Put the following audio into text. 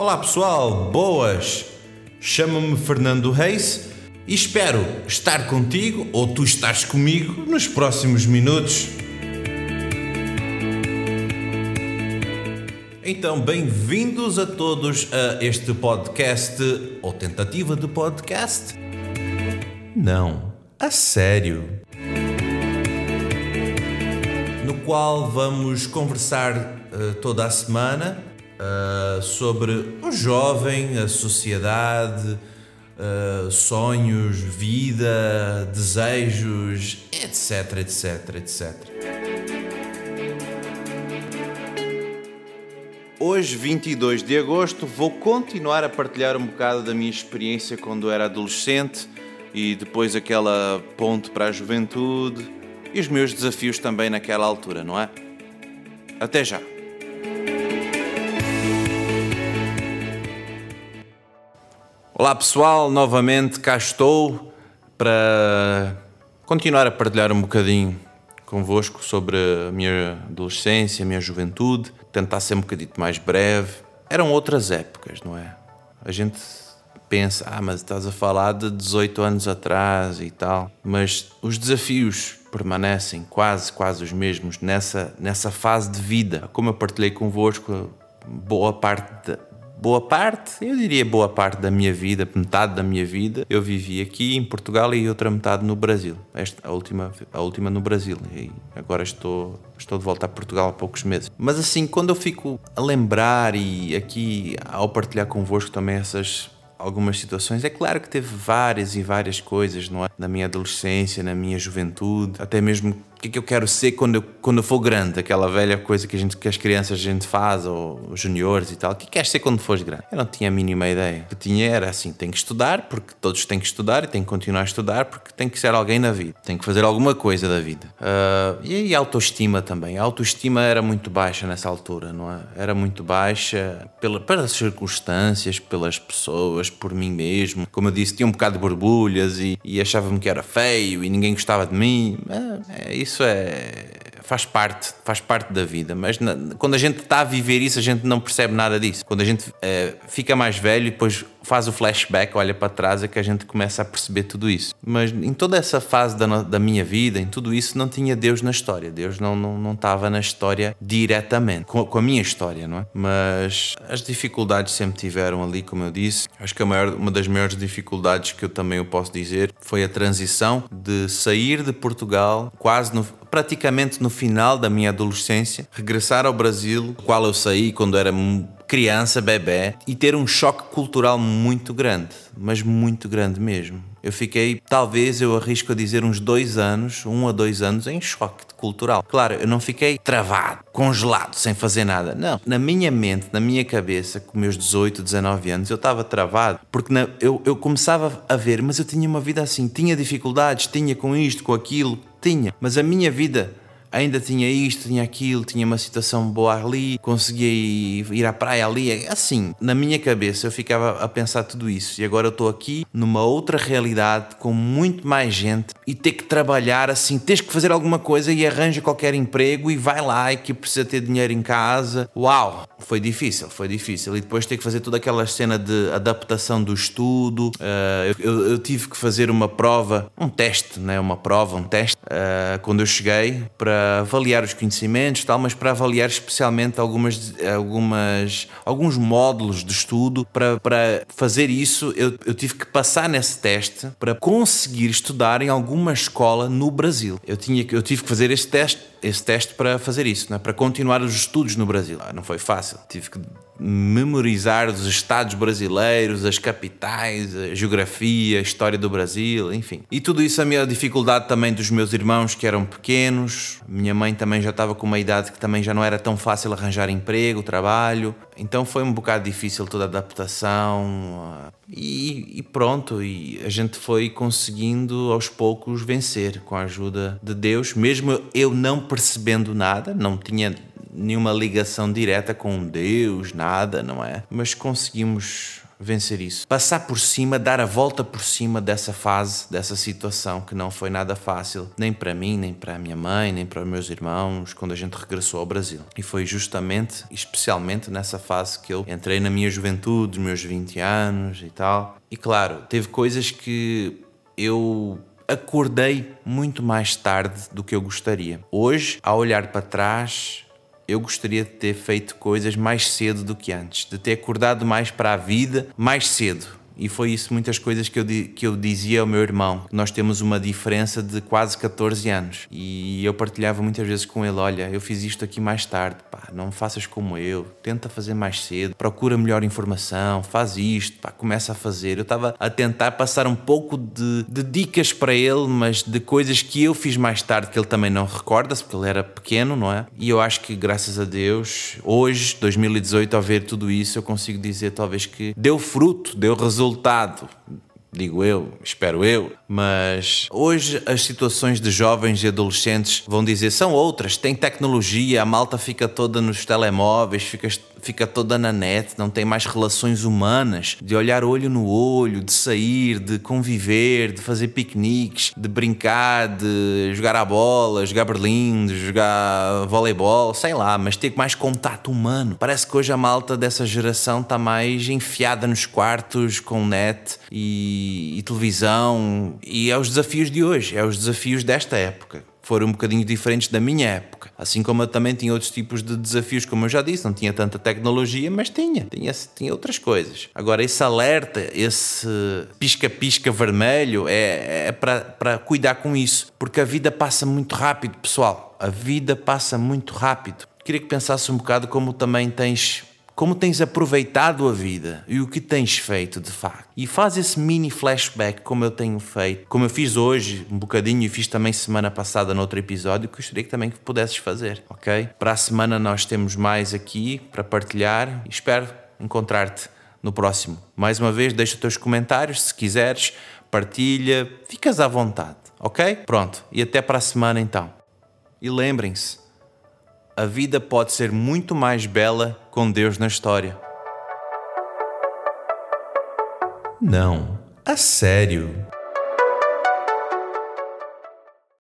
Olá pessoal, boas! Chamo-me Fernando Reis e espero estar contigo ou tu estás comigo nos próximos minutos. Então, bem-vindos a todos a este podcast ou tentativa de podcast. Não, a sério. No qual vamos conversar uh, toda a semana uh, sobre o jovem, a sociedade, uh, sonhos, vida, desejos, etc, etc, etc. Hoje, 22 de agosto, vou continuar a partilhar um bocado da minha experiência quando era adolescente e depois aquela ponte para a juventude e os meus desafios também naquela altura, não é? Até já! Olá pessoal, novamente cá estou para continuar a partilhar um bocadinho convosco sobre a minha adolescência, a minha juventude, tentar ser um bocadinho mais breve. Eram outras épocas, não é? A gente pensa, ah, mas estás a falar de 18 anos atrás e tal, mas os desafios permanecem quase, quase os mesmos nessa, nessa fase de vida. Como eu partilhei convosco, boa parte boa parte, eu diria boa parte da minha vida, metade da minha vida, eu vivi aqui em Portugal e outra metade no Brasil. Esta, a, última, a última no Brasil. E agora estou, estou de volta a Portugal há poucos meses. Mas assim, quando eu fico a lembrar e aqui ao partilhar convosco também essas algumas situações. É claro que teve várias e várias coisas, não é? Na minha adolescência, na minha juventude, até mesmo que é que eu quero ser quando eu, quando eu for grande, aquela velha coisa que, a gente, que as crianças a gente faz, ou os juniores e tal. O que queres ser quando fores grande? Eu não tinha a mínima ideia. O que tinha era assim: tem que estudar, porque todos têm que estudar e têm que continuar a estudar, porque tem que ser alguém na vida, tem que fazer alguma coisa da vida. Uh, e a autoestima também. A autoestima era muito baixa nessa altura, não é? Era muito baixa pela, pelas circunstâncias, pelas pessoas, por mim mesmo. Como eu disse, tinha um bocado de borbulhas e, e achava-me que era feio e ninguém gostava de mim. É, é isso isso é faz parte, faz parte da vida, mas na, quando a gente está a viver isso, a gente não percebe nada disso. Quando a gente é, fica mais velho e depois faz o flashback, olha para trás, é que a gente começa a perceber tudo isso. Mas em toda essa fase da, da minha vida, em tudo isso, não tinha Deus na história. Deus não, não, não estava na história diretamente, com, com a minha história, não é? Mas as dificuldades sempre tiveram ali, como eu disse. Acho que a maior, uma das maiores dificuldades que eu também eu posso dizer foi a transição de sair de Portugal quase no, praticamente no final da minha adolescência, regressar ao Brasil, do qual eu saí quando era criança, bebê, e ter um choque cultural muito grande, mas muito grande mesmo. Eu fiquei, talvez eu arrisco a dizer, uns dois anos, um a dois anos, em choque cultural. Claro, eu não fiquei travado, congelado, sem fazer nada. Não. Na minha mente, na minha cabeça, com meus 18, 19 anos, eu estava travado porque na, eu, eu começava a ver, mas eu tinha uma vida assim, tinha dificuldades, tinha com isto, com aquilo, tinha, mas a minha vida ainda tinha isto, tinha aquilo, tinha uma situação boa ali, conseguia ir à praia ali. É assim, na minha cabeça eu ficava a pensar tudo isso. E agora eu estou aqui numa outra realidade com muito mais gente e ter que trabalhar assim, tens que fazer alguma coisa e arranja qualquer emprego e vai lá e que precisa ter dinheiro em casa. Uau! Foi difícil, foi difícil. E depois ter que fazer toda aquela cena de adaptação do estudo. Uh, eu, eu, tive que fazer uma prova, um teste, né? uma prova, um teste, uh, quando eu cheguei para avaliar os conhecimentos, tal, mas para avaliar especialmente algumas, algumas, alguns módulos de estudo. Para, para fazer isso, eu, eu tive que passar nesse teste para conseguir estudar em alguma escola no Brasil. Eu, tinha, eu tive que fazer esse teste, esse teste para fazer isso, né? para continuar os estudos no Brasil. Ah, não foi fácil. Tive que memorizar os estados brasileiros, as capitais, a geografia, a história do Brasil, enfim. E tudo isso a minha dificuldade também dos meus irmãos que eram pequenos. Minha mãe também já estava com uma idade que também já não era tão fácil arranjar emprego, trabalho. Então foi um bocado difícil toda a adaptação. E, e pronto, e a gente foi conseguindo aos poucos vencer com a ajuda de Deus, mesmo eu não percebendo nada, não tinha nenhuma ligação direta com Deus, nada, não é? Mas conseguimos vencer isso. Passar por cima, dar a volta por cima dessa fase, dessa situação que não foi nada fácil, nem para mim, nem para a minha mãe, nem para os meus irmãos, quando a gente regressou ao Brasil. E foi justamente, especialmente nessa fase que eu entrei na minha juventude, os meus 20 anos e tal. E claro, teve coisas que eu acordei muito mais tarde do que eu gostaria. Hoje, ao olhar para trás, eu gostaria de ter feito coisas mais cedo do que antes, de ter acordado mais para a vida mais cedo e foi isso muitas coisas que eu, que eu dizia ao meu irmão. Nós temos uma diferença de quase 14 anos. E eu partilhava muitas vezes com ele: Olha, eu fiz isto aqui mais tarde, pá, não faças como eu, tenta fazer mais cedo, procura melhor informação, faz isto, pá, começa a fazer. Eu estava a tentar passar um pouco de, de dicas para ele, mas de coisas que eu fiz mais tarde que ele também não recorda-se, porque ele era pequeno, não é? E eu acho que, graças a Deus, hoje, 2018, ao ver tudo isso, eu consigo dizer talvez que deu fruto, deu resultado resultado, digo eu, espero eu, mas hoje as situações de jovens e adolescentes vão dizer são outras, tem tecnologia, a malta fica toda nos telemóveis, fica fica toda na net, não tem mais relações humanas, de olhar olho no olho, de sair, de conviver, de fazer piqueniques, de brincar, de jogar a bola, jogar berlim, de jogar voleibol, sei lá, mas ter mais contato humano. Parece que hoje a malta dessa geração está mais enfiada nos quartos com net e, e televisão, e é os desafios de hoje, é os desafios desta época foram um bocadinho diferentes da minha época. Assim como eu também tinha outros tipos de desafios, como eu já disse, não tinha tanta tecnologia, mas tinha, tinha, tinha outras coisas. Agora, esse alerta, esse pisca-pisca vermelho, é, é para cuidar com isso, porque a vida passa muito rápido, pessoal. A vida passa muito rápido. Queria que pensasse um bocado como também tens como tens aproveitado a vida e o que tens feito de facto. E faz esse mini flashback como eu tenho feito, como eu fiz hoje um bocadinho e fiz também semana passada no outro episódio, que gostaria que também que pudesses fazer, ok? Para a semana nós temos mais aqui para partilhar e espero encontrar-te no próximo. Mais uma vez, deixa os teus comentários se quiseres, partilha, ficas à vontade, ok? Pronto, e até para a semana então. E lembrem-se, a vida pode ser muito mais bela com Deus na história. Não, a sério.